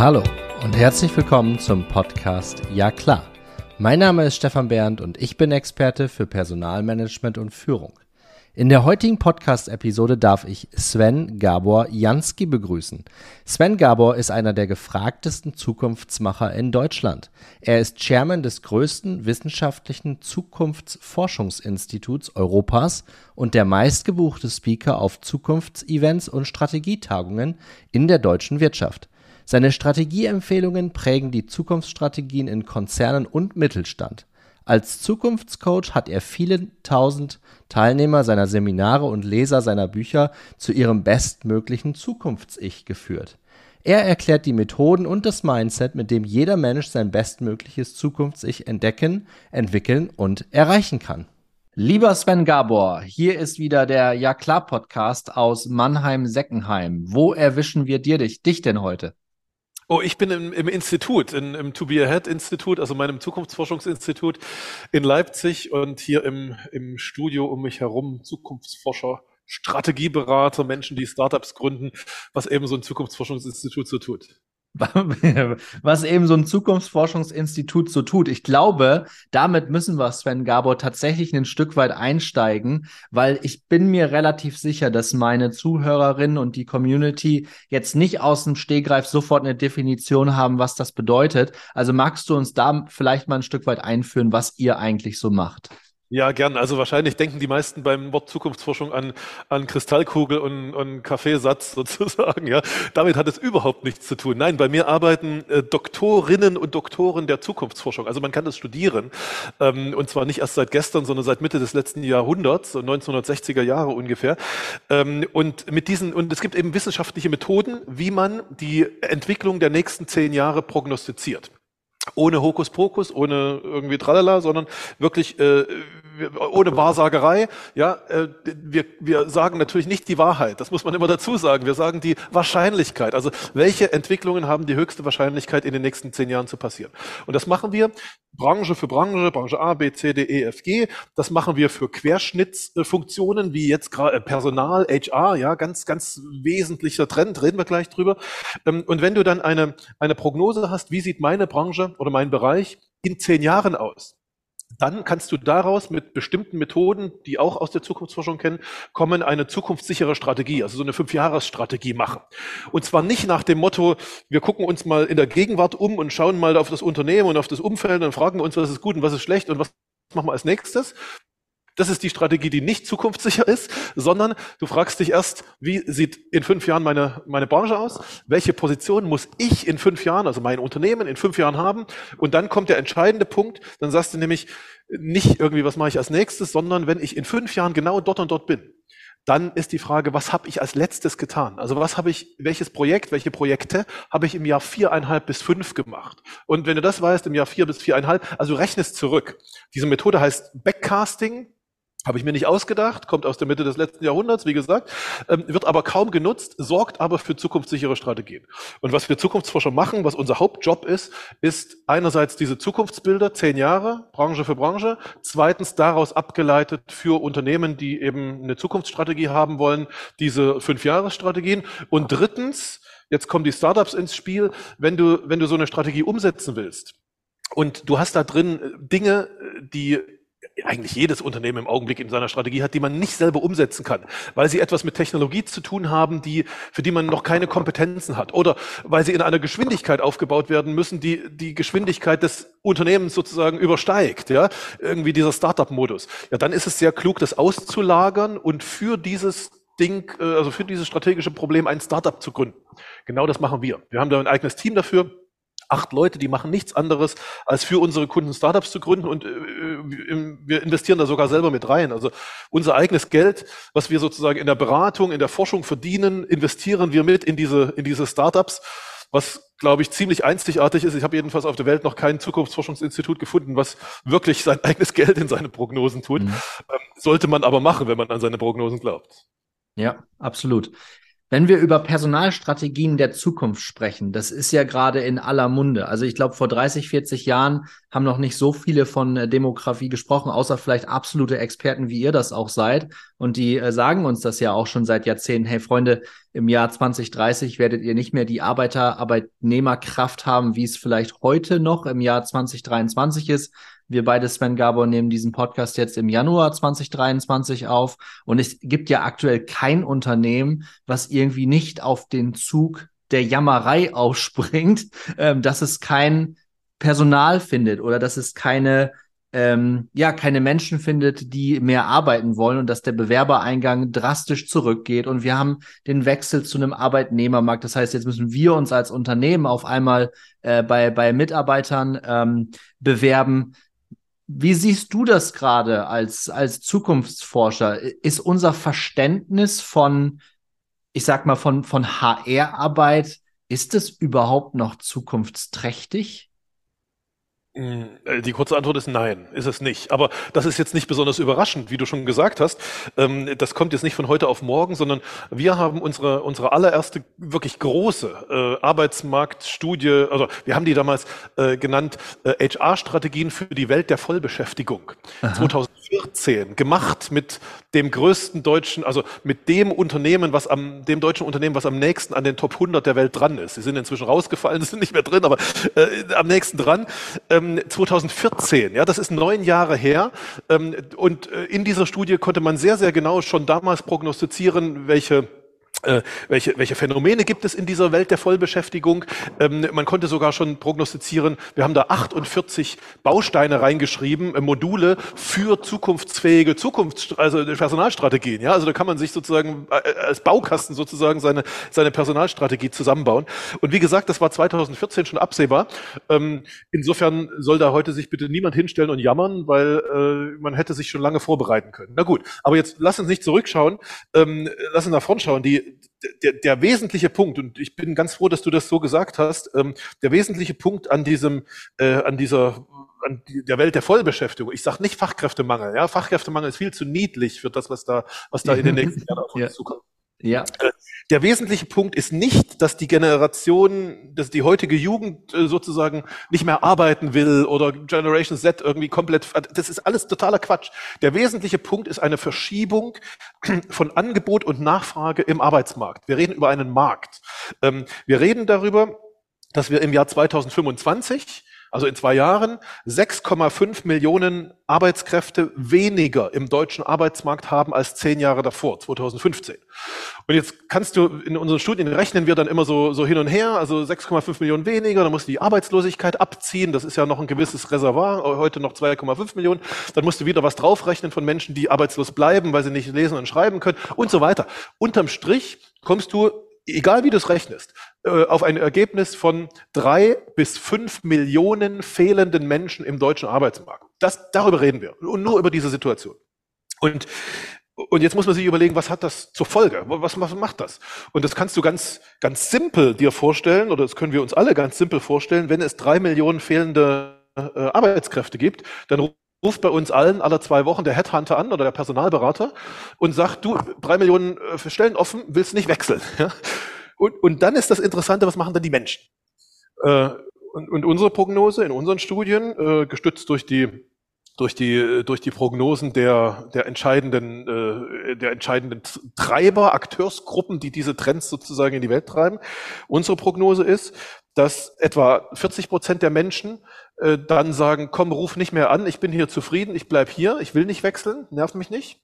Hallo und herzlich willkommen zum Podcast Ja klar. Mein Name ist Stefan Bernd und ich bin Experte für Personalmanagement und Führung. In der heutigen Podcast-Episode darf ich Sven Gabor Jansky begrüßen. Sven Gabor ist einer der gefragtesten Zukunftsmacher in Deutschland. Er ist Chairman des größten wissenschaftlichen Zukunftsforschungsinstituts Europas und der meistgebuchte Speaker auf Zukunftsevents und Strategietagungen in der deutschen Wirtschaft. Seine Strategieempfehlungen prägen die Zukunftsstrategien in Konzernen und Mittelstand. Als Zukunftscoach hat er viele tausend Teilnehmer seiner Seminare und Leser seiner Bücher zu ihrem bestmöglichen Zukunfts-Ich geführt. Er erklärt die Methoden und das Mindset, mit dem jeder Mensch sein bestmögliches Zukunfts-Ich entdecken, entwickeln und erreichen kann. Lieber Sven Gabor, hier ist wieder der Ja klar Podcast aus Mannheim-Seckenheim. Wo erwischen wir dir dich, dich denn heute? Oh, ich bin im, im Institut, in, im To Be Ahead Institut, also meinem Zukunftsforschungsinstitut in Leipzig und hier im, im Studio um mich herum Zukunftsforscher, Strategieberater, Menschen, die Startups gründen, was eben so ein Zukunftsforschungsinstitut so tut. was eben so ein Zukunftsforschungsinstitut so tut. Ich glaube, damit müssen wir, Sven Gabor, tatsächlich ein Stück weit einsteigen, weil ich bin mir relativ sicher, dass meine Zuhörerinnen und die Community jetzt nicht aus dem Stehgreif sofort eine Definition haben, was das bedeutet. Also magst du uns da vielleicht mal ein Stück weit einführen, was ihr eigentlich so macht? Ja, gern. Also wahrscheinlich denken die meisten beim Wort Zukunftsforschung an, an Kristallkugel und, und Kaffeesatz sozusagen. Ja, damit hat es überhaupt nichts zu tun. Nein, bei mir arbeiten äh, Doktorinnen und Doktoren der Zukunftsforschung. Also man kann das studieren ähm, und zwar nicht erst seit gestern, sondern seit Mitte des letzten Jahrhunderts, 1960er Jahre ungefähr. Ähm, und mit diesen und es gibt eben wissenschaftliche Methoden, wie man die Entwicklung der nächsten zehn Jahre prognostiziert ohne Hokuspokus, ohne irgendwie Tralala, sondern wirklich äh, ohne Wahrsagerei. Ja, äh, wir, wir sagen natürlich nicht die Wahrheit. Das muss man immer dazu sagen. Wir sagen die Wahrscheinlichkeit. Also welche Entwicklungen haben die höchste Wahrscheinlichkeit in den nächsten zehn Jahren zu passieren? Und das machen wir Branche für Branche, Branche A, B, C, D, E, F, G. Das machen wir für Querschnittsfunktionen wie jetzt gerade äh, Personal, HR. Ja, ganz, ganz wesentlicher Trend. Reden wir gleich drüber. Ähm, und wenn du dann eine eine Prognose hast, wie sieht meine Branche oder mein Bereich in zehn Jahren aus? dann kannst du daraus mit bestimmten Methoden, die auch aus der Zukunftsforschung kennen, kommen, eine zukunftssichere Strategie, also so eine Fünfjahresstrategie machen. Und zwar nicht nach dem Motto, wir gucken uns mal in der Gegenwart um und schauen mal auf das Unternehmen und auf das Umfeld und fragen uns, was ist gut und was ist schlecht und was machen wir als nächstes, das ist die Strategie, die nicht zukunftssicher ist, sondern du fragst dich erst, wie sieht in fünf Jahren meine, meine Branche aus? Welche Position muss ich in fünf Jahren, also mein Unternehmen in fünf Jahren haben? Und dann kommt der entscheidende Punkt, dann sagst du nämlich nicht irgendwie, was mache ich als nächstes, sondern wenn ich in fünf Jahren genau dort und dort bin, dann ist die Frage, was habe ich als letztes getan? Also was habe ich, welches Projekt, welche Projekte habe ich im Jahr viereinhalb bis fünf gemacht? Und wenn du das weißt, im Jahr vier bis viereinhalb, also rechnest zurück. Diese Methode heißt Backcasting. Habe ich mir nicht ausgedacht, kommt aus der Mitte des letzten Jahrhunderts, wie gesagt, ähm, wird aber kaum genutzt, sorgt aber für zukunftssichere Strategien. Und was wir Zukunftsforscher machen, was unser Hauptjob ist, ist einerseits diese Zukunftsbilder, zehn Jahre, Branche für Branche, zweitens daraus abgeleitet für Unternehmen, die eben eine Zukunftsstrategie haben wollen, diese Fünfjahresstrategien. Und drittens, jetzt kommen die Startups ins Spiel, wenn du, wenn du so eine Strategie umsetzen willst, und du hast da drin Dinge, die eigentlich jedes Unternehmen im Augenblick in seiner Strategie hat, die man nicht selber umsetzen kann, weil sie etwas mit Technologie zu tun haben, die, für die man noch keine Kompetenzen hat oder weil sie in einer Geschwindigkeit aufgebaut werden müssen, die die Geschwindigkeit des Unternehmens sozusagen übersteigt, ja, irgendwie dieser Startup-Modus. Ja, dann ist es sehr klug, das auszulagern und für dieses Ding, äh, also für dieses strategische Problem ein Startup zu gründen. Genau das machen wir. Wir haben da ein eigenes Team dafür acht Leute, die machen nichts anderes, als für unsere Kunden Startups zu gründen und äh, wir investieren da sogar selber mit rein. Also unser eigenes Geld, was wir sozusagen in der Beratung, in der Forschung verdienen, investieren wir mit in diese, in diese Startups, was, glaube ich, ziemlich einzigartig ist. Ich habe jedenfalls auf der Welt noch kein Zukunftsforschungsinstitut gefunden, was wirklich sein eigenes Geld in seine Prognosen tut. Mhm. Ähm, sollte man aber machen, wenn man an seine Prognosen glaubt. Ja, absolut. Wenn wir über Personalstrategien der Zukunft sprechen, das ist ja gerade in aller Munde. Also ich glaube, vor 30, 40 Jahren haben noch nicht so viele von äh, Demografie gesprochen, außer vielleicht absolute Experten, wie ihr das auch seid. Und die äh, sagen uns das ja auch schon seit Jahrzehnten. Hey Freunde, im Jahr 2030 werdet ihr nicht mehr die Arbeiter, Arbeitnehmerkraft haben, wie es vielleicht heute noch im Jahr 2023 ist. Wir beide, Sven Gabor, nehmen diesen Podcast jetzt im Januar 2023 auf. Und es gibt ja aktuell kein Unternehmen, was irgendwie nicht auf den Zug der Jammerei aufspringt, ähm, dass es kein Personal findet oder dass es keine ähm, ja, keine Menschen findet, die mehr arbeiten wollen und dass der Bewerbereingang drastisch zurückgeht. Und wir haben den Wechsel zu einem Arbeitnehmermarkt. Das heißt, jetzt müssen wir uns als Unternehmen auf einmal äh, bei, bei Mitarbeitern ähm, bewerben, wie siehst du das gerade als, als Zukunftsforscher? Ist unser Verständnis von, ich sag mal, von, von HR-Arbeit, ist es überhaupt noch zukunftsträchtig? Äh, die kurze Antwort ist nein, ist es nicht. Aber das ist jetzt nicht besonders überraschend, wie du schon gesagt hast. Ähm, das kommt jetzt nicht von heute auf morgen, sondern wir haben unsere, unsere allererste wirklich große äh, Arbeitsmarktstudie, also wir haben die damals äh, genannt HR-Strategien für die Welt der Vollbeschäftigung. Aha. 2014 gemacht mit dem größten deutschen, also mit dem Unternehmen, was am, dem deutschen Unternehmen, was am nächsten an den Top 100 der Welt dran ist. Sie sind inzwischen rausgefallen, sie sind nicht mehr drin, aber äh, am nächsten dran. Ähm, 2014, ja, das ist neun Jahre her. Ähm, und äh, in dieser Studie konnte man sehr, sehr genau schon damals prognostizieren, welche äh, welche, welche Phänomene gibt es in dieser Welt der Vollbeschäftigung? Ähm, man konnte sogar schon prognostizieren, wir haben da 48 Bausteine reingeschrieben, äh, Module für zukunftsfähige Zukunfts also Personalstrategien. Ja, also da kann man sich sozusagen äh, als Baukasten sozusagen seine, seine Personalstrategie zusammenbauen. Und wie gesagt, das war 2014 schon absehbar. Ähm, insofern soll da heute sich bitte niemand hinstellen und jammern, weil äh, man hätte sich schon lange vorbereiten können. Na gut, aber jetzt lass uns nicht zurückschauen, ähm, lass uns nach vorn schauen. Die der, der wesentliche Punkt, und ich bin ganz froh, dass du das so gesagt hast, ähm, der wesentliche Punkt an diesem, äh, an dieser, an die, der Welt der Vollbeschäftigung, ich sage nicht Fachkräftemangel, ja, Fachkräftemangel ist viel zu niedlich für das, was da, was da in den nächsten Jahren auf uns ja. zukommt. Ja. Der wesentliche Punkt ist nicht, dass die Generation, dass die heutige Jugend äh, sozusagen nicht mehr arbeiten will oder Generation Z irgendwie komplett, das ist alles totaler Quatsch. Der wesentliche Punkt ist eine Verschiebung von Angebot und Nachfrage im Arbeitsmarkt. Wir reden über einen Markt. Ähm, wir reden darüber, dass wir im Jahr 2025 also in zwei Jahren, 6,5 Millionen Arbeitskräfte weniger im deutschen Arbeitsmarkt haben als zehn Jahre davor, 2015. Und jetzt kannst du, in unseren Studien rechnen wir dann immer so, so hin und her, also 6,5 Millionen weniger, dann musst du die Arbeitslosigkeit abziehen, das ist ja noch ein gewisses Reservoir, heute noch 2,5 Millionen, dann musst du wieder was draufrechnen von Menschen, die arbeitslos bleiben, weil sie nicht lesen und schreiben können und so weiter. Unterm Strich kommst du egal wie du es rechnest, äh, auf ein Ergebnis von drei bis fünf Millionen fehlenden Menschen im deutschen Arbeitsmarkt. Das, darüber reden wir. Und nur über diese Situation. Und, und jetzt muss man sich überlegen, was hat das zur Folge? Was, was macht das? Und das kannst du ganz, ganz simpel dir vorstellen, oder das können wir uns alle ganz simpel vorstellen, wenn es drei Millionen fehlende äh, Arbeitskräfte gibt, dann ruft bei uns allen alle zwei Wochen der Headhunter an oder der Personalberater und sagt, du, drei Millionen äh, Stellen offen, willst nicht wechseln. Ja? Und, und dann ist das Interessante, was machen dann die Menschen? Äh, und, und unsere Prognose in unseren Studien, äh, gestützt durch die durch die durch die Prognosen der der entscheidenden äh, der entscheidenden Treiber Akteursgruppen, die diese Trends sozusagen in die Welt treiben. Unsere Prognose ist, dass etwa 40 Prozent der Menschen äh, dann sagen, komm, ruf nicht mehr an, ich bin hier zufrieden, ich bleib hier, ich will nicht wechseln, nervt mich nicht.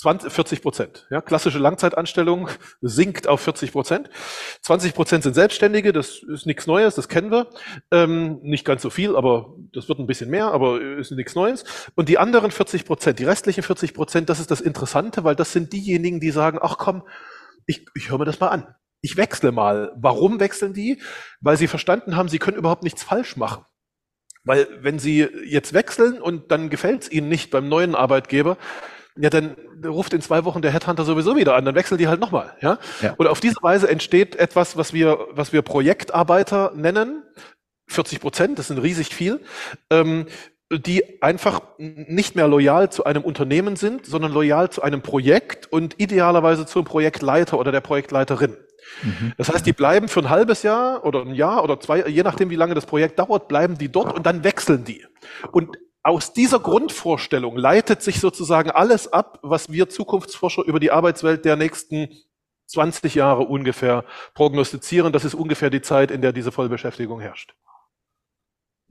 20, 40 Prozent. Ja, klassische Langzeitanstellung sinkt auf 40 Prozent. 20 Prozent sind Selbstständige, das ist nichts Neues, das kennen wir. Ähm, nicht ganz so viel, aber das wird ein bisschen mehr, aber ist nichts Neues. Und die anderen 40 Prozent, die restlichen 40 Prozent, das ist das Interessante, weil das sind diejenigen, die sagen, ach komm, ich, ich höre mir das mal an. Ich wechsle mal. Warum wechseln die? Weil sie verstanden haben, sie können überhaupt nichts falsch machen. Weil wenn sie jetzt wechseln und dann gefällt es ihnen nicht beim neuen Arbeitgeber, ja, dann ruft in zwei Wochen der Headhunter sowieso wieder an, dann wechseln die halt nochmal. Ja? ja? Und auf diese Weise entsteht etwas, was wir, was wir Projektarbeiter nennen. 40 Prozent, das sind riesig viel. Ähm, die einfach nicht mehr loyal zu einem Unternehmen sind, sondern loyal zu einem Projekt und idealerweise zum Projektleiter oder der Projektleiterin. Mhm. Das heißt, die bleiben für ein halbes Jahr oder ein Jahr oder zwei, je nachdem, wie lange das Projekt dauert, bleiben die dort und dann wechseln die. Und aus dieser Grundvorstellung leitet sich sozusagen alles ab, was wir Zukunftsforscher über die Arbeitswelt der nächsten 20 Jahre ungefähr prognostizieren. Das ist ungefähr die Zeit, in der diese Vollbeschäftigung herrscht.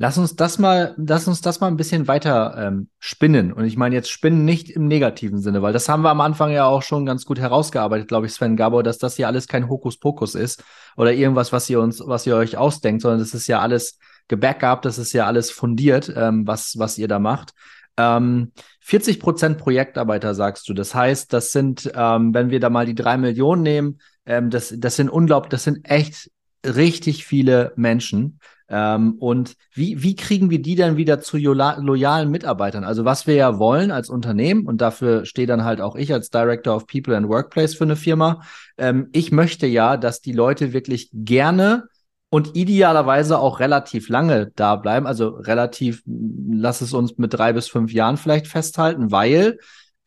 Lass uns das mal, lass uns das mal ein bisschen weiter ähm, spinnen. Und ich meine jetzt spinnen nicht im negativen Sinne, weil das haben wir am Anfang ja auch schon ganz gut herausgearbeitet, glaube ich, Sven Gabor, dass das hier alles kein Hokuspokus ist oder irgendwas, was ihr uns, was ihr euch ausdenkt, sondern das ist ja alles gebackupt, das ist ja alles fundiert, ähm, was, was ihr da macht. Ähm, 40 Prozent Projektarbeiter, sagst du. Das heißt, das sind, ähm, wenn wir da mal die drei Millionen nehmen, ähm, das, das sind unglaublich, das sind echt richtig viele Menschen. Ähm, und wie, wie kriegen wir die dann wieder zu loyalen Mitarbeitern? Also was wir ja wollen als Unternehmen, und dafür stehe dann halt auch ich als Director of People and Workplace für eine Firma, ähm, ich möchte ja, dass die Leute wirklich gerne und idealerweise auch relativ lange da bleiben. Also relativ, lass es uns mit drei bis fünf Jahren vielleicht festhalten, weil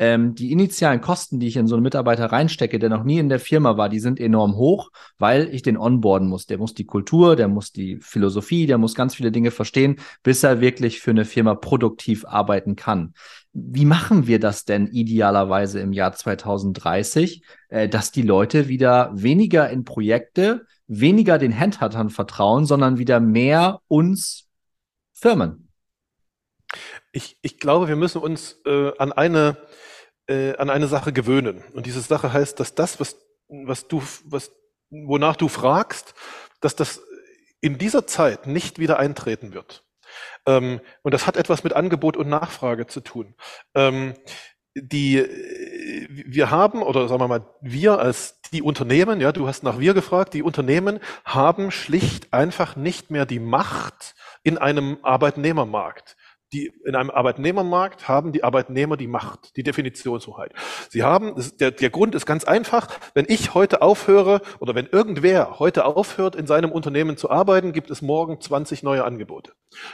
ähm, die initialen Kosten, die ich in so einen Mitarbeiter reinstecke, der noch nie in der Firma war, die sind enorm hoch, weil ich den onboarden muss. Der muss die Kultur, der muss die Philosophie, der muss ganz viele Dinge verstehen, bis er wirklich für eine Firma produktiv arbeiten kann. Wie machen wir das denn idealerweise im Jahr 2030, äh, dass die Leute wieder weniger in Projekte, weniger den Handhuntern vertrauen, sondern wieder mehr uns Firmen? Ich, ich glaube, wir müssen uns äh, an eine äh, an eine Sache gewöhnen. Und diese Sache heißt, dass das, was, was du, was, wonach du fragst, dass das in dieser Zeit nicht wieder eintreten wird. Ähm, und das hat etwas mit Angebot und Nachfrage zu tun. Ähm, die, wir haben, oder sagen wir mal, wir als die Unternehmen, ja, du hast nach wir gefragt, die Unternehmen haben schlicht einfach nicht mehr die Macht in einem Arbeitnehmermarkt die in einem Arbeitnehmermarkt haben die Arbeitnehmer die Macht, die Definitionshoheit. Sie haben, der, der Grund ist ganz einfach, wenn ich heute aufhöre oder wenn irgendwer heute aufhört, in seinem Unternehmen zu arbeiten, gibt es morgen 20 neue Angebote.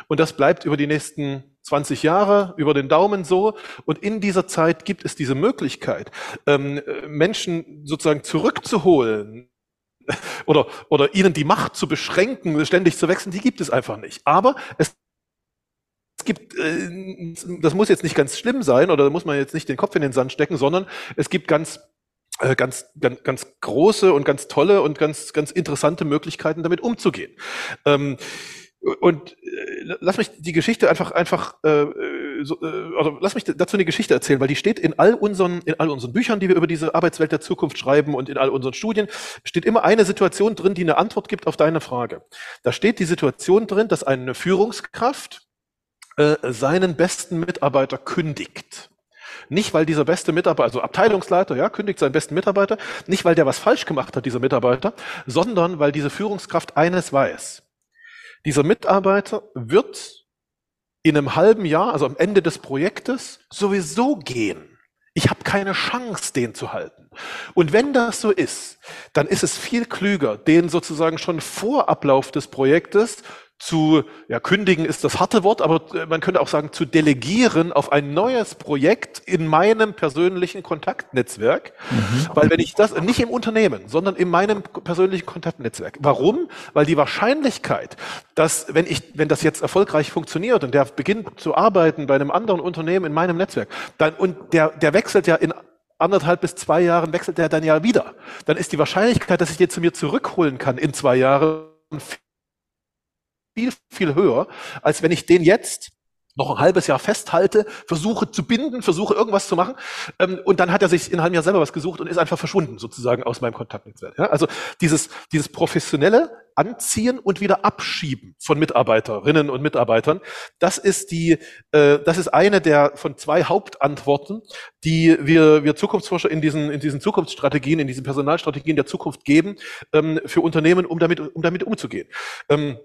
Und das bleibt über die nächsten 20 Jahre über den Daumen so. Und in dieser Zeit gibt es diese Möglichkeit, ähm, Menschen sozusagen zurückzuholen, oder, oder ihnen die Macht zu beschränken, ständig zu wechseln, die gibt es einfach nicht. Aber es gibt, äh, das muss jetzt nicht ganz schlimm sein oder da muss man jetzt nicht den Kopf in den Sand stecken, sondern es gibt ganz äh, ganz, ganz, ganz große und ganz tolle und ganz, ganz interessante Möglichkeiten, damit umzugehen. Ähm, und äh, lass mich die Geschichte einfach, einfach, so, also lass mich dazu eine Geschichte erzählen, weil die steht in all unseren, in all unseren Büchern, die wir über diese Arbeitswelt der Zukunft schreiben und in all unseren Studien steht immer eine Situation drin, die eine Antwort gibt auf deine Frage. Da steht die Situation drin, dass eine Führungskraft äh, seinen besten Mitarbeiter kündigt. Nicht, weil dieser beste Mitarbeiter, also Abteilungsleiter, ja, kündigt seinen besten Mitarbeiter, nicht, weil der was falsch gemacht hat, dieser Mitarbeiter, sondern weil diese Führungskraft eines weiß. Dieser Mitarbeiter wird in einem halben Jahr, also am Ende des Projektes, sowieso gehen. Ich habe keine Chance, den zu halten. Und wenn das so ist, dann ist es viel klüger, den sozusagen schon vor Ablauf des Projektes zu, ja, kündigen ist das harte Wort, aber äh, man könnte auch sagen, zu delegieren auf ein neues Projekt in meinem persönlichen Kontaktnetzwerk. Mhm. Weil wenn ich das, nicht im Unternehmen, sondern in meinem persönlichen Kontaktnetzwerk. Warum? Weil die Wahrscheinlichkeit, dass, wenn ich, wenn das jetzt erfolgreich funktioniert und der beginnt zu arbeiten bei einem anderen Unternehmen in meinem Netzwerk, dann, und der, der wechselt ja in anderthalb bis zwei Jahren wechselt er dann ja wieder. Dann ist die Wahrscheinlichkeit, dass ich den zu mir zurückholen kann in zwei Jahren viel, viel höher, als wenn ich den jetzt noch ein halbes Jahr festhalte, versuche zu binden, versuche irgendwas zu machen. Ähm, und dann hat er sich in einem halben Jahr selber was gesucht und ist einfach verschwunden, sozusagen aus meinem Kontaktnetzwerk. Ja, also dieses, dieses professionelle Anziehen und wieder Abschieben von Mitarbeiterinnen und Mitarbeitern, das ist die, äh, das ist eine der von zwei Hauptantworten, die wir, wir Zukunftsforscher in diesen, in diesen Zukunftsstrategien, in diesen Personalstrategien der Zukunft geben, ähm, für Unternehmen, um damit, um damit umzugehen. Ähm,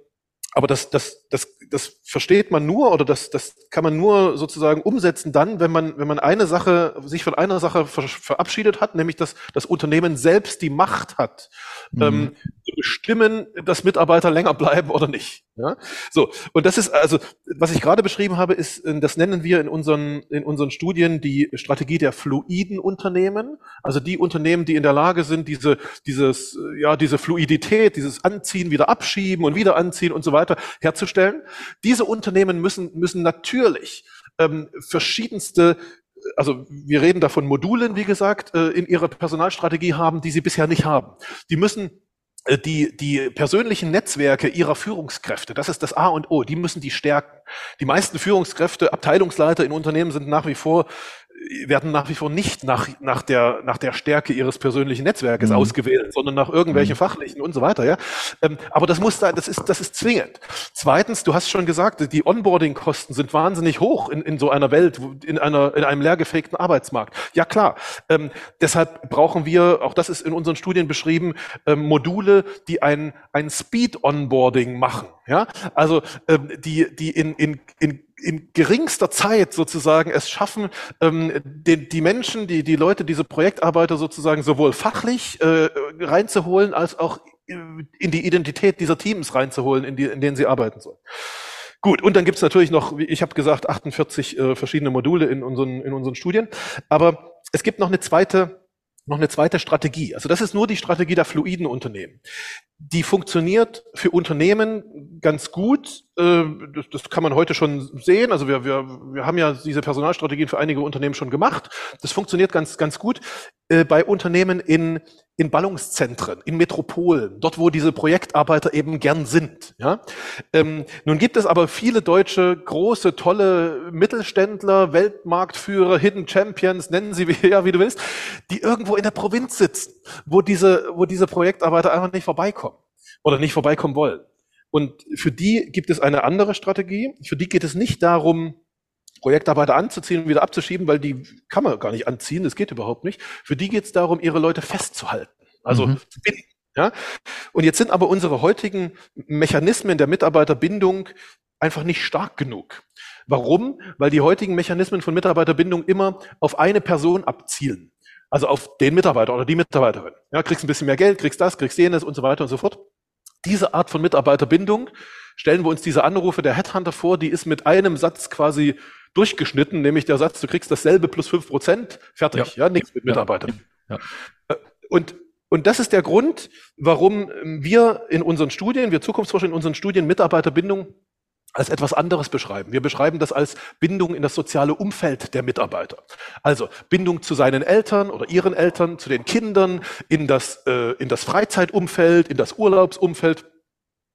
aber das, das, das, das versteht man nur oder das, das kann man nur sozusagen umsetzen dann, wenn man, wenn man eine Sache, sich von einer Sache verabschiedet hat, nämlich dass das Unternehmen selbst die Macht hat, mhm. ähm, zu bestimmen, dass Mitarbeiter länger bleiben oder nicht. Ja? So, und das ist also, was ich gerade beschrieben habe, ist, äh, das nennen wir in unseren, in unseren Studien die Strategie der fluiden Unternehmen, also die Unternehmen, die in der Lage sind, diese, dieses, äh, ja, diese Fluidität, dieses Anziehen, wieder abschieben und wieder anziehen und so weiter herzustellen. Diese Unternehmen müssen, müssen natürlich ähm, verschiedenste also wir reden da Modulen, wie gesagt, äh, in ihrer Personalstrategie haben, die sie bisher nicht haben. Die müssen äh, die, die persönlichen Netzwerke ihrer Führungskräfte, das ist das A und O, die müssen die stärken. Die meisten Führungskräfte, Abteilungsleiter in Unternehmen sind nach wie vor werden nach wie vor nicht nach, nach, der, nach der Stärke ihres persönlichen Netzwerkes mhm. ausgewählt, sondern nach irgendwelchen mhm. fachlichen und so weiter. Ja? Ähm, aber das muss da, das ist, das ist zwingend. Zweitens, du hast schon gesagt, die Onboarding-Kosten sind wahnsinnig hoch in, in so einer Welt, in, einer, in einem leergefegten Arbeitsmarkt. Ja klar. Ähm, deshalb brauchen wir, auch das ist in unseren Studien beschrieben, ähm, Module, die ein, ein Speed-Onboarding machen. Ja? Also ähm, die, die in, in, in in geringster Zeit sozusagen es schaffen, ähm, den, die Menschen, die, die Leute, diese Projektarbeiter sozusagen sowohl fachlich äh, reinzuholen, als auch in die Identität dieser Teams reinzuholen, in, die, in denen sie arbeiten sollen. Gut, und dann gibt's natürlich noch, wie ich habe gesagt, 48 äh, verschiedene Module in unseren, in unseren Studien. Aber es gibt noch eine zweite noch eine zweite Strategie. Also das ist nur die Strategie der fluiden Unternehmen. Die funktioniert für Unternehmen ganz gut. Äh, das, das kann man heute schon sehen. Also wir, wir, wir haben ja diese Personalstrategien für einige Unternehmen schon gemacht. Das funktioniert ganz, ganz gut äh, bei Unternehmen in, in Ballungszentren, in Metropolen, dort, wo diese Projektarbeiter eben gern sind. Ja? Ähm, nun gibt es aber viele deutsche, große, tolle Mittelständler, Weltmarktführer, Hidden Champions, nennen sie wie, ja, wie du willst, die irgendwo in der Provinz sitzen, wo diese, wo diese Projektarbeiter einfach nicht vorbeikommen oder nicht vorbeikommen wollen. Und für die gibt es eine andere Strategie. Für die geht es nicht darum, Projektarbeiter anzuziehen und wieder abzuschieben, weil die kann man gar nicht anziehen, das geht überhaupt nicht. Für die geht es darum, ihre Leute festzuhalten, also mhm. zu binden. Ja? Und jetzt sind aber unsere heutigen Mechanismen der Mitarbeiterbindung einfach nicht stark genug. Warum? Weil die heutigen Mechanismen von Mitarbeiterbindung immer auf eine Person abzielen. Also auf den Mitarbeiter oder die Mitarbeiterin. Ja, kriegst ein bisschen mehr Geld, kriegst das, kriegst jenes und so weiter und so fort. Diese Art von Mitarbeiterbindung stellen wir uns diese Anrufe der Headhunter vor, die ist mit einem Satz quasi durchgeschnitten, nämlich der Satz, du kriegst dasselbe plus fünf Prozent, fertig, ja, ja nichts mit Mitarbeitern. Ja. Ja. Äh, und und das ist der Grund, warum wir in unseren Studien, wir Zukunftsforscher in unseren Studien Mitarbeiterbindung als etwas anderes beschreiben. Wir beschreiben das als Bindung in das soziale Umfeld der Mitarbeiter. Also Bindung zu seinen Eltern oder ihren Eltern, zu den Kindern, in das, äh, in das Freizeitumfeld, in das Urlaubsumfeld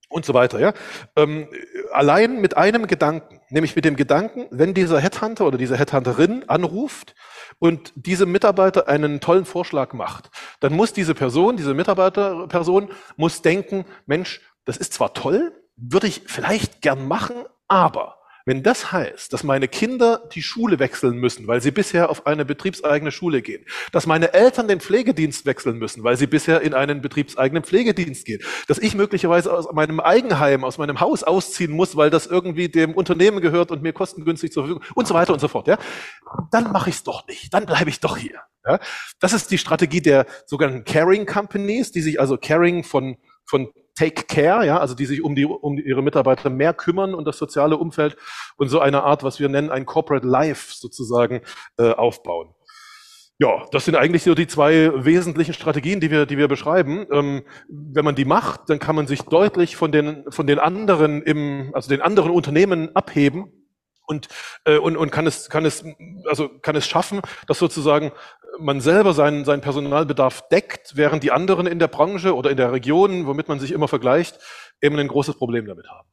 und so weiter. Ja? Ähm, allein mit einem Gedanken, nämlich mit dem Gedanken, wenn dieser Headhunter oder diese Headhunterin anruft und diese Mitarbeiter einen tollen Vorschlag macht, dann muss diese Person, diese Mitarbeiterperson, muss denken, Mensch, das ist zwar toll, würde ich vielleicht gern machen, aber wenn das heißt, dass meine Kinder die Schule wechseln müssen, weil sie bisher auf eine betriebseigene Schule gehen, dass meine Eltern den Pflegedienst wechseln müssen, weil sie bisher in einen betriebseigenen Pflegedienst gehen, dass ich möglicherweise aus meinem Eigenheim, aus meinem Haus ausziehen muss, weil das irgendwie dem Unternehmen gehört und mir kostengünstig zur Verfügung und so weiter und so fort, ja, dann mache ich es doch nicht, dann bleibe ich doch hier. Ja. Das ist die Strategie der sogenannten Caring Companies, die sich also Caring von von Take Care, ja, also die sich um, die, um ihre Mitarbeiter mehr kümmern und das soziale Umfeld und so eine Art, was wir nennen, ein Corporate Life sozusagen äh, aufbauen. Ja, das sind eigentlich so die zwei wesentlichen Strategien, die wir, die wir beschreiben. Ähm, wenn man die macht, dann kann man sich deutlich von den, von den anderen im, also den anderen Unternehmen abheben und, äh, und, und kann es, kann es, also kann es schaffen, dass sozusagen man selber seinen, seinen Personalbedarf deckt, während die anderen in der Branche oder in der Region, womit man sich immer vergleicht, eben ein großes Problem damit haben.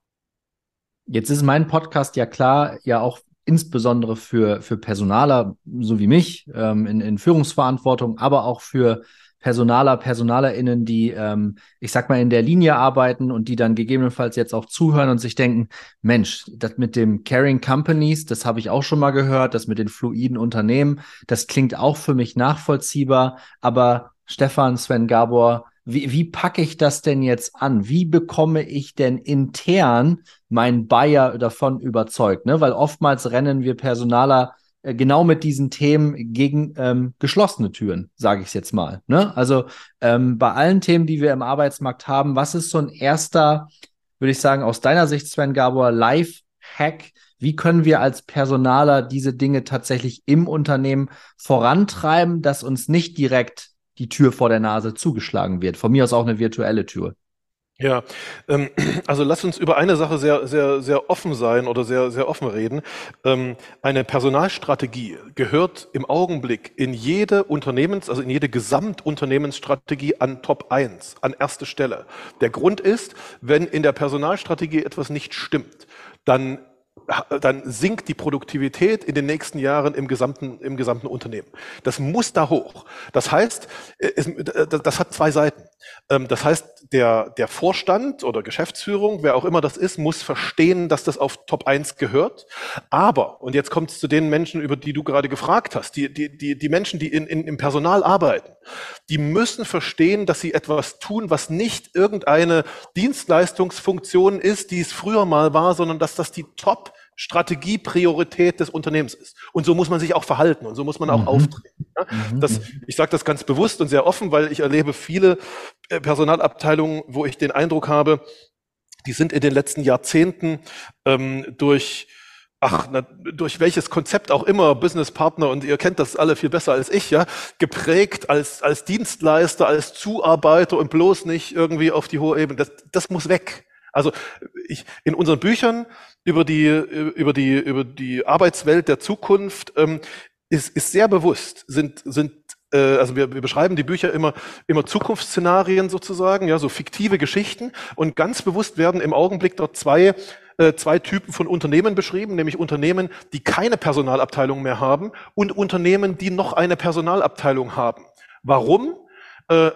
Jetzt ist mein Podcast ja klar, ja auch insbesondere für, für Personaler, so wie mich, ähm, in, in Führungsverantwortung, aber auch für Personaler, PersonalerInnen, die, ähm, ich sag mal, in der Linie arbeiten und die dann gegebenenfalls jetzt auch zuhören und sich denken, Mensch, das mit dem Caring Companies, das habe ich auch schon mal gehört, das mit den fluiden Unternehmen, das klingt auch für mich nachvollziehbar, aber Stefan, Sven, Gabor, wie, wie packe ich das denn jetzt an? Wie bekomme ich denn intern meinen Buyer davon überzeugt? Ne? Weil oftmals rennen wir Personaler genau mit diesen Themen gegen ähm, geschlossene Türen, sage ich es jetzt mal. Ne? Also ähm, bei allen Themen, die wir im Arbeitsmarkt haben, was ist so ein erster, würde ich sagen, aus deiner Sicht, Sven Gabor, Live-Hack, wie können wir als Personaler diese Dinge tatsächlich im Unternehmen vorantreiben, dass uns nicht direkt die Tür vor der Nase zugeschlagen wird? Von mir aus auch eine virtuelle Tür. Ja, ähm, also lass uns über eine Sache sehr, sehr, sehr offen sein oder sehr, sehr offen reden. Ähm, eine Personalstrategie gehört im Augenblick in jede Unternehmens, also in jede Gesamtunternehmensstrategie an Top 1, an erste Stelle. Der Grund ist, wenn in der Personalstrategie etwas nicht stimmt, dann dann sinkt die Produktivität in den nächsten Jahren im gesamten, im gesamten Unternehmen. Das muss da hoch. Das heißt, äh, äh, das hat zwei Seiten. Ähm, das heißt, der, der Vorstand oder Geschäftsführung, wer auch immer das ist, muss verstehen, dass das auf Top 1 gehört. Aber, und jetzt kommt es zu den Menschen, über die du gerade gefragt hast, die, die, die, die Menschen, die in, in, im Personal arbeiten, die müssen verstehen, dass sie etwas tun, was nicht irgendeine Dienstleistungsfunktion ist, die es früher mal war, sondern dass das die Top Strategiepriorität des Unternehmens ist. Und so muss man sich auch verhalten und so muss man auch mhm. auftreten. Ja? Mhm. Das, ich sage das ganz bewusst und sehr offen, weil ich erlebe viele äh, Personalabteilungen, wo ich den Eindruck habe, die sind in den letzten Jahrzehnten ähm, durch ach, na, durch welches Konzept auch immer, Businesspartner, und ihr kennt das alle viel besser als ich, ja, geprägt als, als Dienstleister, als Zuarbeiter und bloß nicht irgendwie auf die hohe Ebene. Das, das muss weg. Also ich, in unseren Büchern über die, über die, über die Arbeitswelt der Zukunft ähm, ist, ist sehr bewusst, sind, sind äh, also wir, wir beschreiben die Bücher immer, immer Zukunftsszenarien sozusagen, ja, so fiktive Geschichten. Und ganz bewusst werden im Augenblick dort zwei, äh, zwei Typen von Unternehmen beschrieben, nämlich Unternehmen, die keine Personalabteilung mehr haben und Unternehmen, die noch eine Personalabteilung haben. Warum? Äh,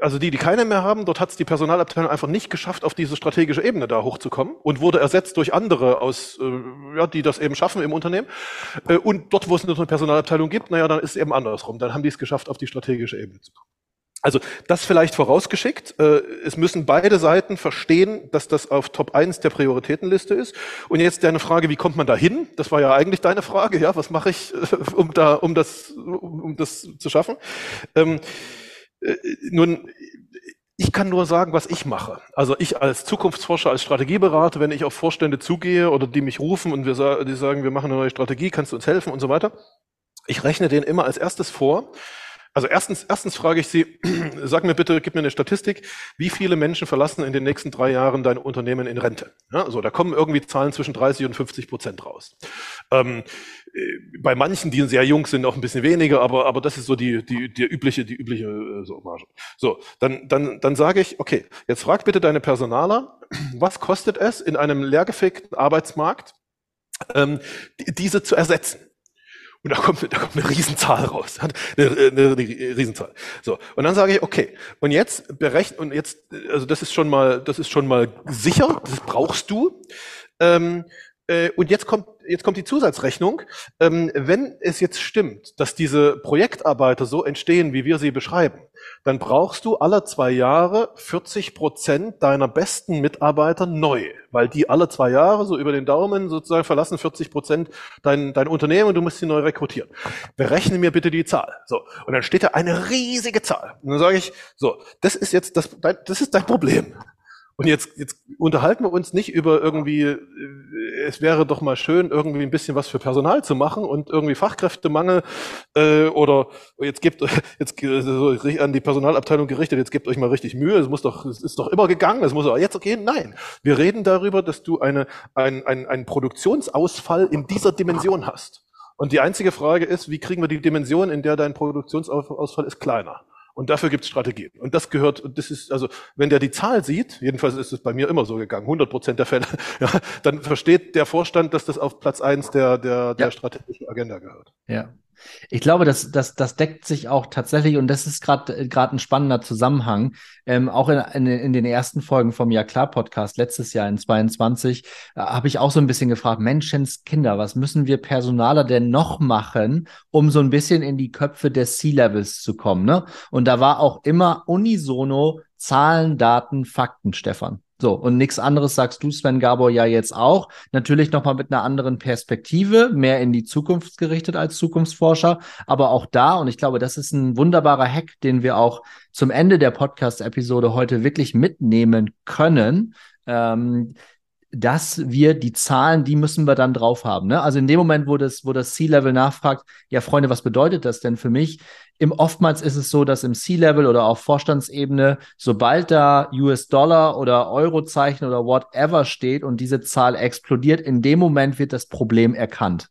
also die, die keine mehr haben, dort hat es die Personalabteilung einfach nicht geschafft, auf diese strategische Ebene da hochzukommen und wurde ersetzt durch andere aus, äh, ja, die das eben schaffen im Unternehmen. Äh, und dort, wo es eine Personalabteilung gibt, naja, dann ist es eben andersrum. Dann haben die es geschafft, auf die strategische Ebene zu kommen. Also das vielleicht vorausgeschickt. Es müssen beide Seiten verstehen, dass das auf Top 1 der Prioritätenliste ist. Und jetzt deine Frage, wie kommt man da hin? Das war ja eigentlich deine Frage, ja, was mache ich, um da, um das, um das zu schaffen? Äh, nun, ich kann nur sagen, was ich mache. Also ich als Zukunftsforscher, als Strategieberater, wenn ich auf Vorstände zugehe oder die mich rufen und wir die sagen, wir machen eine neue Strategie, kannst du uns helfen und so weiter. Ich rechne denen immer als erstes vor, also erstens, erstens frage ich Sie, sag mir bitte, gib mir eine Statistik, wie viele Menschen verlassen in den nächsten drei Jahren dein Unternehmen in Rente? Ja, also da kommen irgendwie Zahlen zwischen 30 und 50 Prozent raus. Ähm, äh, bei manchen, die sehr jung sind, auch ein bisschen weniger, aber, aber das ist so die, die, die übliche, die übliche äh, so Marge. So, dann, dann, dann sage ich, okay, jetzt frag bitte deine Personaler, was kostet es in einem leergefegten Arbeitsmarkt, ähm, diese zu ersetzen? Und da kommt, da kommt eine Riesenzahl raus. Eine, eine, eine Riesenzahl. So. Und dann sage ich, okay. Und jetzt berechnen, und jetzt, also das ist schon mal, das ist schon mal sicher, das brauchst du. Ähm, äh, und jetzt kommt, jetzt kommt die Zusatzrechnung. Ähm, wenn es jetzt stimmt, dass diese Projektarbeiter so entstehen, wie wir sie beschreiben, dann brauchst du alle zwei Jahre 40 Prozent deiner besten Mitarbeiter neu, weil die alle zwei Jahre so über den Daumen sozusagen verlassen 40 Prozent dein, dein Unternehmen und du musst sie neu rekrutieren. Berechne mir bitte die Zahl. So. Und dann steht da eine riesige Zahl. Und dann sage ich, so, das ist jetzt das, das ist dein Problem. Und jetzt, jetzt unterhalten wir uns nicht über irgendwie, äh, es wäre doch mal schön, irgendwie ein bisschen was für Personal zu machen und irgendwie Fachkräftemangel äh, oder jetzt gibt jetzt so an die Personalabteilung gerichtet, jetzt gebt euch mal richtig Mühe, es muss doch, es ist doch immer gegangen, es muss auch jetzt gehen. Nein, wir reden darüber, dass du eine, ein, ein, einen Produktionsausfall in dieser Dimension hast. Und die einzige Frage ist, wie kriegen wir die Dimension, in der dein Produktionsausfall ist, kleiner? Und dafür gibt es Strategien. Und das gehört, und das ist, also, wenn der die Zahl sieht, jedenfalls ist es bei mir immer so gegangen, 100 Prozent der Fälle, ja, dann versteht der Vorstand, dass das auf Platz eins der, der, der ja. strategischen Agenda gehört. Ja. Ich glaube, das, das, das deckt sich auch tatsächlich und das ist gerade gerade ein spannender Zusammenhang. Ähm, auch in, in, in den ersten Folgen vom Ja klar Podcast letztes Jahr in 22 äh, habe ich auch so ein bisschen gefragt, Menschenskinder, was müssen wir Personaler denn noch machen, um so ein bisschen in die Köpfe des C-Levels zu kommen? Ne? Und da war auch immer unisono Zahlen, Daten, Fakten, Stefan. So, und nichts anderes sagst du, Sven Gabor, ja jetzt auch. Natürlich nochmal mit einer anderen Perspektive, mehr in die Zukunft gerichtet als Zukunftsforscher. Aber auch da, und ich glaube, das ist ein wunderbarer Hack, den wir auch zum Ende der Podcast-Episode heute wirklich mitnehmen können. Ähm, dass wir die Zahlen, die müssen wir dann drauf haben. Ne? Also in dem Moment, wo das, wo das C-Level nachfragt, ja, Freunde, was bedeutet das denn für mich? Im, oftmals ist es so, dass im C-Level oder auf Vorstandsebene, sobald da US-Dollar oder Eurozeichen oder whatever steht und diese Zahl explodiert, in dem Moment wird das Problem erkannt.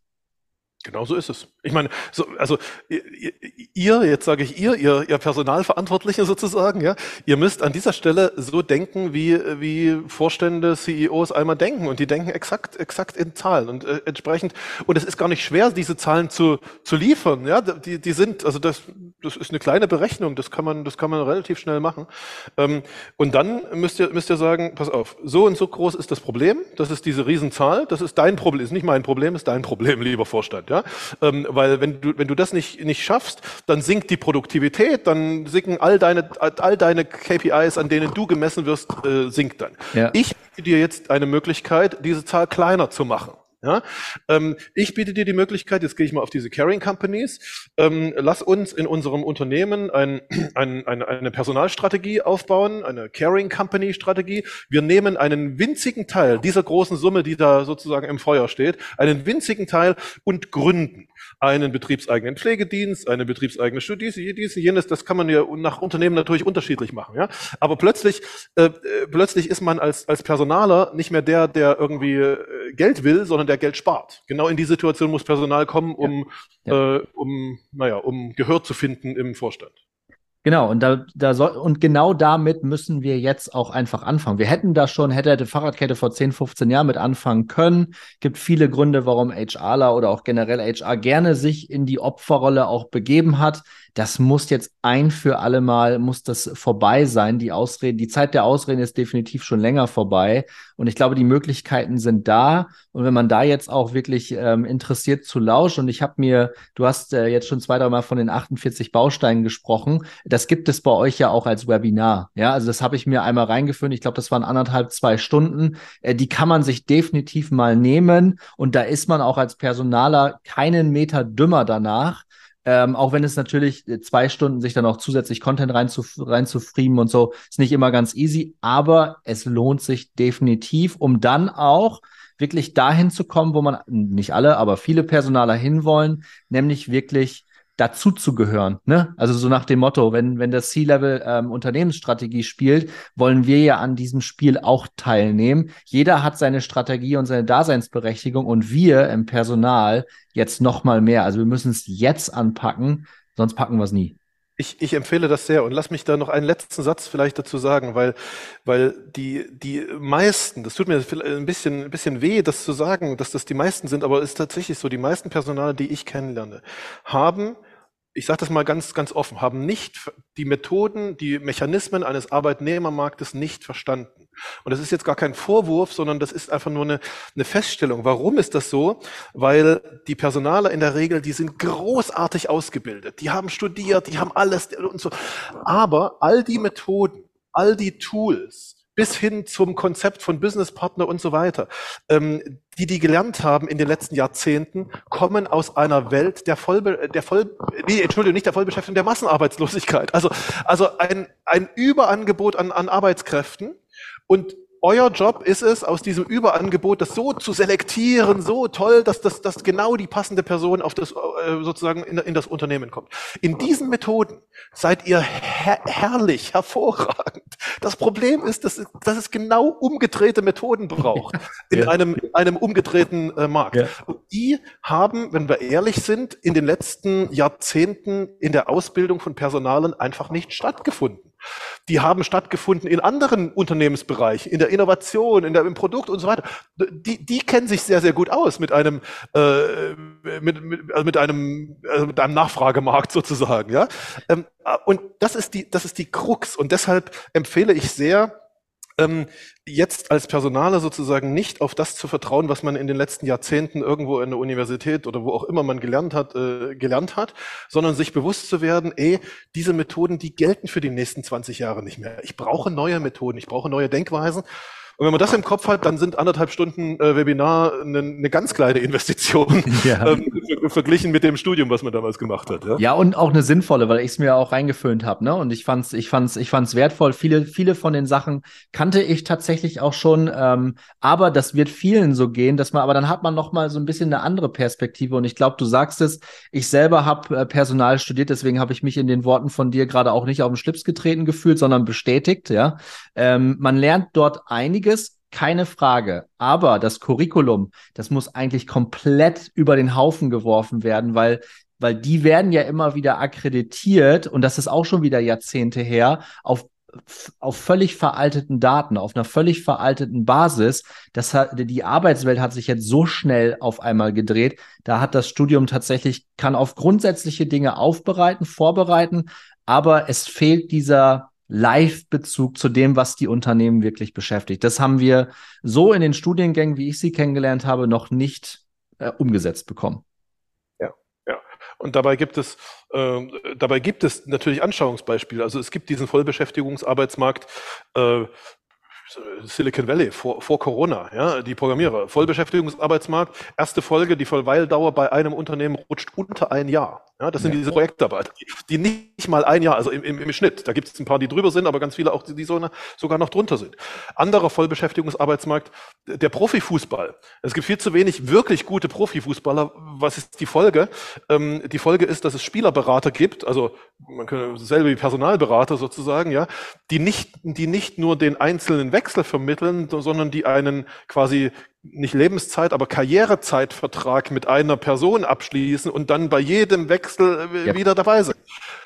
Genau so ist es. Ich meine, so, also ihr, jetzt sage ich ihr, ihr, ihr Personalverantwortliche sozusagen, ja, ihr müsst an dieser Stelle so denken, wie, wie Vorstände, CEOs einmal denken. Und die denken exakt, exakt in Zahlen und äh, entsprechend. Und es ist gar nicht schwer, diese Zahlen zu, zu liefern. Ja, die, die sind, also das, das ist eine kleine Berechnung. Das kann man, das kann man relativ schnell machen. Ähm, und dann müsst ihr, müsst ihr sagen, pass auf, so und so groß ist das Problem. Das ist diese Riesenzahl. Das ist dein Problem, ist nicht mein Problem, ist dein Problem, lieber Vorstand. Ja, ähm, weil wenn du, wenn du das nicht, nicht schaffst, dann sinkt die Produktivität, dann sinken all deine, all deine KPIs, an denen du gemessen wirst, äh, sinkt dann. Ja. Ich biete dir jetzt eine Möglichkeit, diese Zahl kleiner zu machen. Ja? Ähm, ich biete dir die Möglichkeit, jetzt gehe ich mal auf diese Caring Companies, ähm, lass uns in unserem Unternehmen ein, ein, eine, eine Personalstrategie aufbauen, eine Caring Company Strategie. Wir nehmen einen winzigen Teil dieser großen Summe, die da sozusagen im Feuer steht, einen winzigen Teil und gründen einen betriebseigenen Pflegedienst, eine betriebseigene Studie, dies, jenes, das kann man ja nach Unternehmen natürlich unterschiedlich machen. Ja? Aber plötzlich, äh, äh, plötzlich ist man als, als Personaler nicht mehr der, der irgendwie äh, Geld will, sondern der Geld spart. Genau in die Situation muss Personal kommen, um, ja. Ja. Äh, um, naja, um Gehör zu finden im Vorstand. Genau, und da, da soll, und genau damit müssen wir jetzt auch einfach anfangen. Wir hätten da schon, hätte die Fahrradkette vor 10, 15 Jahren mit anfangen können. Gibt viele Gründe, warum HRler oder auch generell HR gerne sich in die Opferrolle auch begeben hat das muss jetzt ein für alle Mal, muss das vorbei sein. Die Ausreden, die Zeit der Ausreden ist definitiv schon länger vorbei. Und ich glaube, die Möglichkeiten sind da. Und wenn man da jetzt auch wirklich ähm, interessiert zu lauschen, und ich habe mir, du hast äh, jetzt schon zwei, drei Mal von den 48 Bausteinen gesprochen. Das gibt es bei euch ja auch als Webinar. Ja, also das habe ich mir einmal reingeführt. Ich glaube, das waren anderthalb, zwei Stunden. Äh, die kann man sich definitiv mal nehmen. Und da ist man auch als Personaler keinen Meter dümmer danach ähm, auch wenn es natürlich äh, zwei Stunden sich dann auch zusätzlich Content reinzuf reinzufriemen und so, ist nicht immer ganz easy, aber es lohnt sich definitiv, um dann auch wirklich dahin zu kommen, wo man, nicht alle, aber viele Personaler hinwollen, nämlich wirklich dazu zu gehören. Ne? Also so nach dem Motto, wenn, wenn das C-Level ähm, Unternehmensstrategie spielt, wollen wir ja an diesem Spiel auch teilnehmen. Jeder hat seine Strategie und seine Daseinsberechtigung und wir im Personal jetzt noch mal mehr. Also wir müssen es jetzt anpacken, sonst packen wir es nie. Ich, ich empfehle das sehr. Und lass mich da noch einen letzten Satz vielleicht dazu sagen, weil, weil die, die meisten, das tut mir ein bisschen, ein bisschen weh, das zu sagen, dass das die meisten sind, aber es ist tatsächlich so, die meisten Personale, die ich kennenlerne, haben ich sage das mal ganz, ganz offen, haben nicht die Methoden, die Mechanismen eines Arbeitnehmermarktes nicht verstanden. Und das ist jetzt gar kein Vorwurf, sondern das ist einfach nur eine, eine Feststellung. Warum ist das so? Weil die Personaler in der Regel, die sind großartig ausgebildet, die haben studiert, die haben alles und so. Aber all die Methoden, all die Tools, bis hin zum Konzept von Businesspartner und so weiter, ähm, die die gelernt haben in den letzten Jahrzehnten, kommen aus einer Welt der Vollbe der Voll nee, Entschuldigung, nicht der Vollbeschäftigung, der Massenarbeitslosigkeit. Also also ein ein Überangebot an an Arbeitskräften und euer Job ist es, aus diesem Überangebot das so zu selektieren, so toll, dass das, dass genau die passende Person auf das, äh, sozusagen in, in das Unternehmen kommt. In diesen Methoden seid ihr her herrlich, hervorragend Das Problem ist, dass, dass es genau umgedrehte Methoden braucht in ja. einem, in einem umgedrehten äh, Markt. Ja. Und die haben, wenn wir ehrlich sind, in den letzten Jahrzehnten in der Ausbildung von Personalen einfach nicht stattgefunden. Die haben stattgefunden in anderen Unternehmensbereichen, in der Innovation, in der, im Produkt und so weiter. Die, die kennen sich sehr, sehr gut aus mit einem, äh, mit, mit, also mit einem, also mit einem Nachfragemarkt sozusagen, ja. Ähm, und das ist die, das ist die Krux. Und deshalb empfehle ich sehr, ähm, jetzt als Personaler sozusagen nicht auf das zu vertrauen, was man in den letzten Jahrzehnten irgendwo in der Universität oder wo auch immer man gelernt hat, äh, gelernt hat, sondern sich bewusst zu werden, ey, diese Methoden, die gelten für die nächsten 20 Jahre nicht mehr. Ich brauche neue Methoden, ich brauche neue Denkweisen und wenn man das im Kopf hat, dann sind anderthalb Stunden äh, Webinar eine, eine ganz kleine Investition ja. ähm, verglichen mit dem Studium, was man damals gemacht hat. Ja, ja und auch eine sinnvolle, weil ich es mir auch reingeföhnt habe. Ne? Und ich fand's, ich fand's, ich fand's wertvoll. Viele, viele von den Sachen kannte ich tatsächlich auch schon. Ähm, aber das wird vielen so gehen, dass man, aber dann hat man noch mal so ein bisschen eine andere Perspektive. Und ich glaube, du sagst es. Ich selber habe äh, Personal studiert, deswegen habe ich mich in den Worten von dir gerade auch nicht auf den Schlips getreten gefühlt, sondern bestätigt. Ja, ähm, man lernt dort einige einiges, keine Frage. Aber das Curriculum, das muss eigentlich komplett über den Haufen geworfen werden, weil weil die werden ja immer wieder akkreditiert und das ist auch schon wieder Jahrzehnte her auf auf völlig veralteten Daten, auf einer völlig veralteten Basis. Das hat, die Arbeitswelt hat sich jetzt so schnell auf einmal gedreht. Da hat das Studium tatsächlich, kann auf grundsätzliche Dinge aufbereiten, vorbereiten, aber es fehlt dieser, Live-Bezug zu dem, was die Unternehmen wirklich beschäftigt. Das haben wir so in den Studiengängen, wie ich sie kennengelernt habe, noch nicht äh, umgesetzt bekommen. Ja, ja. Und dabei gibt es äh, dabei gibt es natürlich Anschauungsbeispiele. Also es gibt diesen Vollbeschäftigungsarbeitsmarkt äh, Silicon Valley vor, vor Corona, ja, die Programmierer, Vollbeschäftigungsarbeitsmarkt, erste Folge, die Verweildauer bei einem Unternehmen rutscht unter ein Jahr. Ja, das sind ja. diese Projektarbeiter, die, die nicht mal ein Jahr, also im, im, im Schnitt, da gibt es ein paar, die drüber sind, aber ganz viele auch, die, die so, sogar noch drunter sind. Anderer Vollbeschäftigungsarbeitsmarkt, der Profifußball. Es gibt viel zu wenig wirklich gute Profifußballer. Was ist die Folge? Ähm, die Folge ist, dass es Spielerberater gibt, also man könnte selber wie Personalberater sozusagen, ja, die nicht, die nicht nur den einzelnen Wechsel vermitteln, sondern die einen quasi nicht Lebenszeit, aber Karrierezeitvertrag mit einer Person abschließen und dann bei jedem Wechsel äh, ja. wieder dabei sind.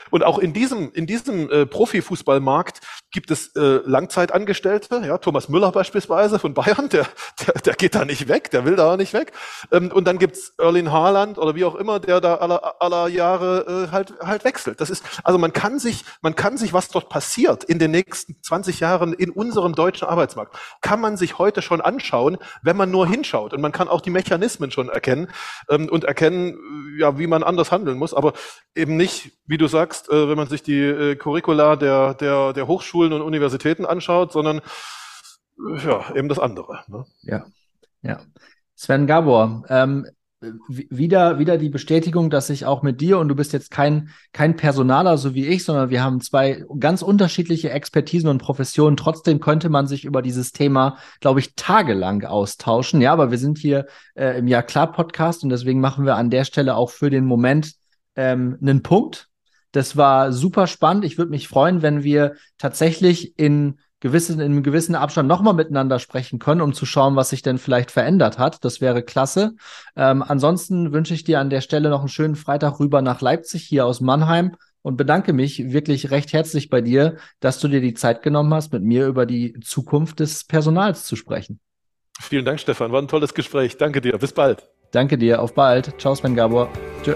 Und auch in diesem, in diesem äh, Profifußballmarkt gibt es äh, Langzeitangestellte, ja, Thomas Müller beispielsweise von Bayern, der, der, der geht da nicht weg, der will da auch nicht weg. Ähm, und dann gibt's Erlin Haaland oder wie auch immer, der da aller, aller Jahre äh, halt, halt wechselt. Das ist, also man kann sich, man kann sich, was dort passiert in den nächsten 20 Jahren in unserem deutschen Arbeitsmarkt, kann man sich heute schon anschauen, wenn man nur hinschaut. Und man kann auch die Mechanismen schon erkennen ähm, und erkennen, ja, wie man anders handeln muss, aber eben nicht, wie du sagst, sagst, äh, wenn man sich die äh, Curricula der, der, der Hochschulen und Universitäten anschaut, sondern äh, ja, eben das andere. Ne? Ja, ja. Sven Gabor, ähm, wieder, wieder die Bestätigung, dass ich auch mit dir und du bist jetzt kein, kein Personaler so wie ich, sondern wir haben zwei ganz unterschiedliche Expertisen und Professionen. Trotzdem könnte man sich über dieses Thema, glaube ich, tagelang austauschen. Ja, aber wir sind hier äh, im Ja klar Podcast und deswegen machen wir an der Stelle auch für den Moment ähm, einen Punkt. Das war super spannend. Ich würde mich freuen, wenn wir tatsächlich in gewissen, in einem gewissen Abstand nochmal miteinander sprechen können, um zu schauen, was sich denn vielleicht verändert hat. Das wäre klasse. Ähm, ansonsten wünsche ich dir an der Stelle noch einen schönen Freitag rüber nach Leipzig hier aus Mannheim und bedanke mich wirklich recht herzlich bei dir, dass du dir die Zeit genommen hast, mit mir über die Zukunft des Personals zu sprechen. Vielen Dank, Stefan. War ein tolles Gespräch. Danke dir. Bis bald. Danke dir. Auf bald. Ciao, Sven Gabor. Tschö.